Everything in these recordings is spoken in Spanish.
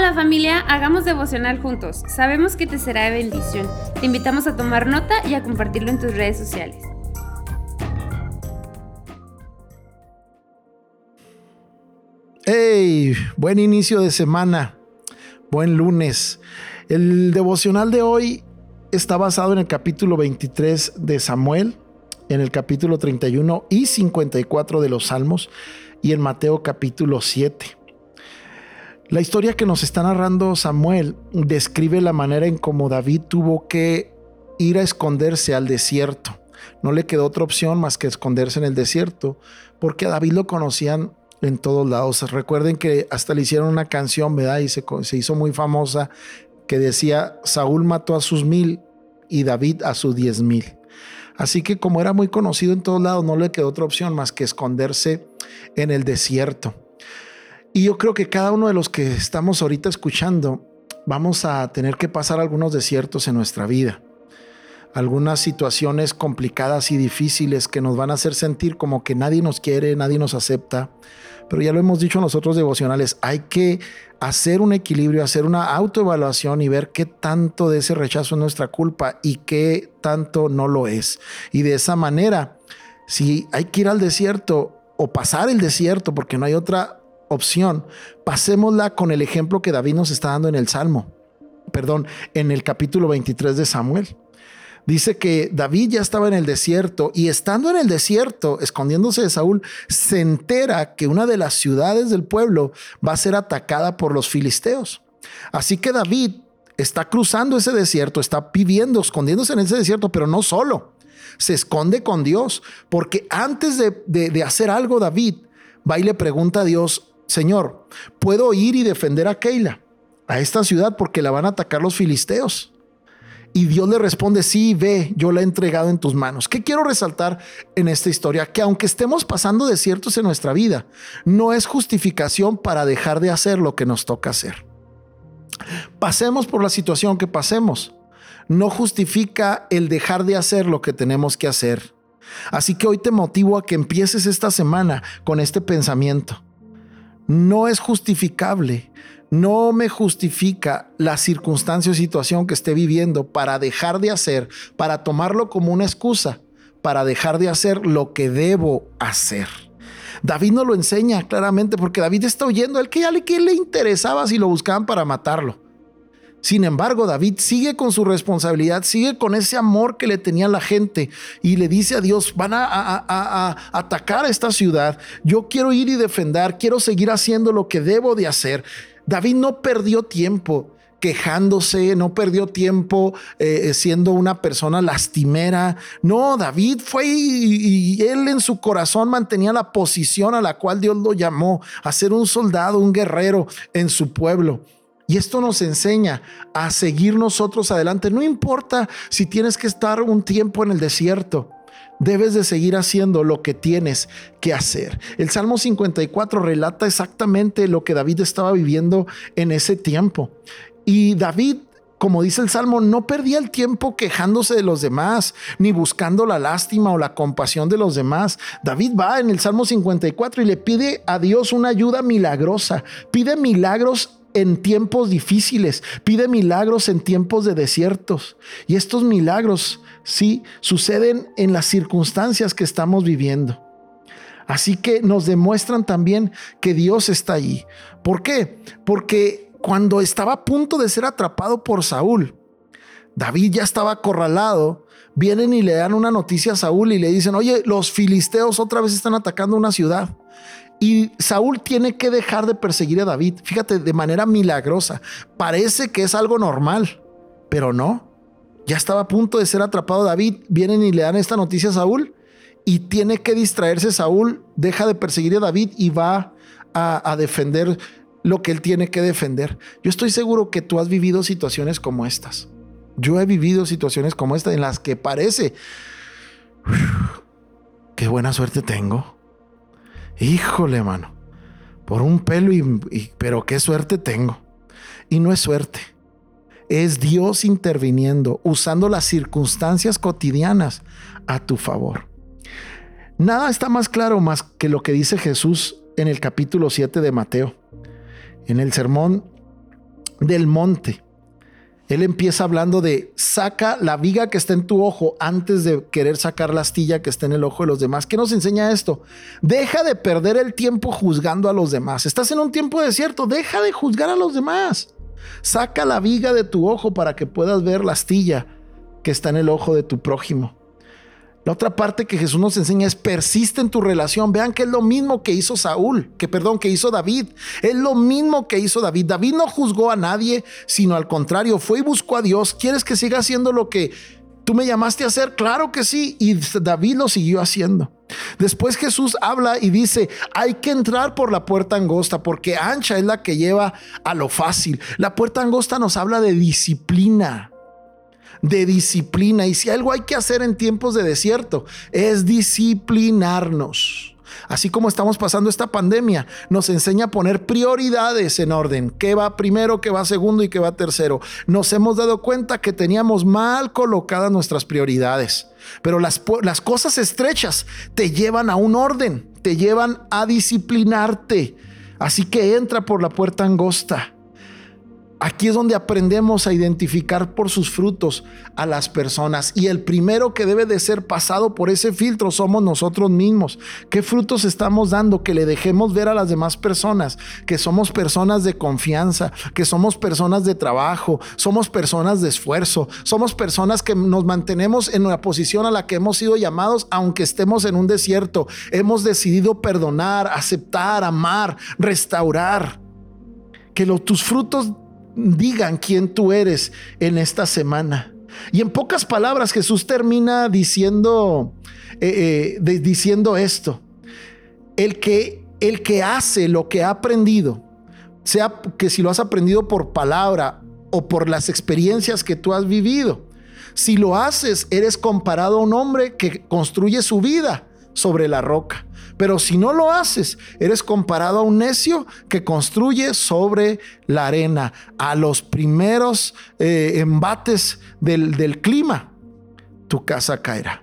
Hola familia, hagamos devocional juntos. Sabemos que te será de bendición. Te invitamos a tomar nota y a compartirlo en tus redes sociales. ¡Hey! Buen inicio de semana. Buen lunes. El devocional de hoy está basado en el capítulo 23 de Samuel, en el capítulo 31 y 54 de los Salmos y en Mateo capítulo 7. La historia que nos está narrando Samuel describe la manera en cómo David tuvo que ir a esconderse al desierto. No le quedó otra opción más que esconderse en el desierto, porque a David lo conocían en todos lados. Recuerden que hasta le hicieron una canción, ¿verdad? Y se, se hizo muy famosa, que decía, Saúl mató a sus mil y David a sus diez mil. Así que como era muy conocido en todos lados, no le quedó otra opción más que esconderse en el desierto. Y yo creo que cada uno de los que estamos ahorita escuchando vamos a tener que pasar algunos desiertos en nuestra vida. Algunas situaciones complicadas y difíciles que nos van a hacer sentir como que nadie nos quiere, nadie nos acepta. Pero ya lo hemos dicho nosotros devocionales, hay que hacer un equilibrio, hacer una autoevaluación y ver qué tanto de ese rechazo es nuestra culpa y qué tanto no lo es. Y de esa manera, si hay que ir al desierto o pasar el desierto porque no hay otra opción, pasémosla con el ejemplo que David nos está dando en el Salmo, perdón, en el capítulo 23 de Samuel. Dice que David ya estaba en el desierto y estando en el desierto, escondiéndose de Saúl, se entera que una de las ciudades del pueblo va a ser atacada por los filisteos. Así que David está cruzando ese desierto, está viviendo, escondiéndose en ese desierto, pero no solo. Se esconde con Dios, porque antes de, de hacer algo, David va y le pregunta a Dios, Señor, puedo ir y defender a Keila, a esta ciudad, porque la van a atacar los filisteos. Y Dios le responde, sí, ve, yo la he entregado en tus manos. ¿Qué quiero resaltar en esta historia? Que aunque estemos pasando desiertos en nuestra vida, no es justificación para dejar de hacer lo que nos toca hacer. Pasemos por la situación que pasemos. No justifica el dejar de hacer lo que tenemos que hacer. Así que hoy te motivo a que empieces esta semana con este pensamiento no es justificable, no me justifica la circunstancia o situación que esté viviendo para dejar de hacer, para tomarlo como una excusa, para dejar de hacer lo que debo hacer. David no lo enseña claramente porque David está oyendo, el que ya le, le interesaba si lo buscaban para matarlo. Sin embargo, David sigue con su responsabilidad, sigue con ese amor que le tenía la gente y le dice a Dios, van a, atacar a esta ciudad, yo quiero ir y defender, quiero seguir haciendo lo que debo de hacer. David no perdió tiempo quejándose, no perdió tiempo eh, siendo una persona lastimera. No, David fue y, y, él en su corazón mantenía la posición a la cual Dios lo llamó, a ser un soldado, un guerrero en su pueblo. Y esto nos enseña a seguir nosotros adelante. No importa si tienes que estar un tiempo en el desierto. Debes de seguir haciendo lo que tienes que hacer. El Salmo 54 relata exactamente lo que David estaba viviendo en ese tiempo. Y David como dice el Salmo, no perdía el tiempo quejándose de los demás, ni buscando la lástima o la compasión de los demás. David va en el Salmo 54 y le pide a Dios una ayuda milagrosa, pide milagros en tiempos difíciles, pide milagros en tiempos de desiertos. Y estos milagros, sí, suceden en las circunstancias que estamos viviendo. Así que nos demuestran también que Dios está allí. ¿Por qué? Porque cuando estaba a punto de ser atrapado por Saúl, David ya estaba acorralado. Vienen y le dan una noticia a Saúl y le dicen, oye, los filisteos otra vez están atacando una ciudad. Y Saúl tiene que dejar de perseguir a David. Fíjate, de manera milagrosa. Parece que es algo normal, pero no. Ya estaba a punto de ser atrapado David. Vienen y le dan esta noticia a Saúl y tiene que distraerse Saúl. Deja de perseguir a David y va a, defender lo que él tiene que defender. Yo estoy seguro que tú has vivido situaciones como estas. Yo he vivido situaciones como esta en las que parece, qué buena suerte tengo Híjole, mano. Por un pelo y, pero qué suerte tengo. Y no es suerte. Es Dios interviniendo, usando las circunstancias cotidianas a tu favor. Nada está más claro más que lo que dice Jesús en el capítulo 7 de Mateo. En el sermón del monte. Él empieza hablando de saca la viga que está en tu ojo antes de querer sacar la astilla que está en el ojo de los demás. ¿Qué nos enseña esto? Deja de perder el tiempo juzgando a los demás. Estás en un tiempo desierto, deja de juzgar a los demás. Saca la viga de tu ojo para que puedas ver la astilla que está en el ojo de tu prójimo. La otra parte que Jesús nos enseña es persiste en tu relación. Vean que es lo mismo que hizo Saúl, que perdón, que hizo David. Es lo mismo que hizo David. David no juzgó a nadie, sino al contrario, fue y buscó a Dios. ¿Quieres que siga haciendo lo que tú me llamaste a hacer? Claro que sí. Y David lo siguió haciendo. Después Jesús habla y dice, hay que entrar por la puerta angosta porque ancha es la que lleva a lo fácil. La puerta angosta nos habla de disciplina de disciplina. Y si algo hay que hacer en tiempos de desierto, es disciplinarnos. Así como estamos pasando esta pandemia, nos enseña a poner prioridades en orden. ¿Qué va primero, qué va segundo y qué va tercero? Nos hemos dado cuenta que teníamos mal colocadas nuestras prioridades. Pero las, las cosas estrechas te llevan a un orden, te llevan a disciplinarte. Así que entra por la puerta angosta. Aquí es donde aprendemos a identificar por sus frutos a las personas. Y el primero que debe de ser pasado por ese filtro somos nosotros mismos. ¿Qué frutos estamos dando? Que le dejemos ver a las demás personas que somos personas de confianza, que somos personas de trabajo, somos personas de esfuerzo, somos personas que nos mantenemos en la posición a la que hemos sido llamados, aunque estemos en un desierto. Hemos decidido perdonar, aceptar, amar, restaurar. Que tus frutos digan quién tú eres en esta semana. Y en pocas palabras Jesús termina diciendo, eh, eh, diciendo esto. El que, el que hace lo que ha aprendido, sea que si lo has aprendido por palabra o por las experiencias que tú has vivido, si lo haces, eres comparado a un hombre que construye su vida sobre la roca. Pero si no lo haces, eres comparado a un necio que construye sobre la arena, a los primeros eh, embates del, del clima, tu casa caerá.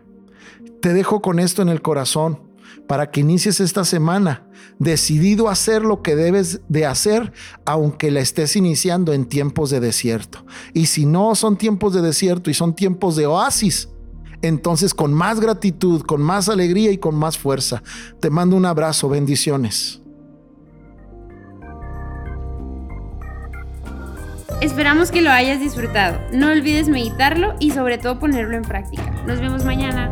Te dejo con esto en el corazón para que inicies esta semana decidido a hacer lo que debes de hacer, aunque la estés iniciando en tiempos de desierto. Y si no son tiempos de desierto y son tiempos de oasis, entonces con más gratitud, con más alegría y con más fuerza. Te mando un abrazo, bendiciones. Esperamos que lo hayas disfrutado. No olvides meditarlo y sobre todo ponerlo en práctica. Nos vemos mañana.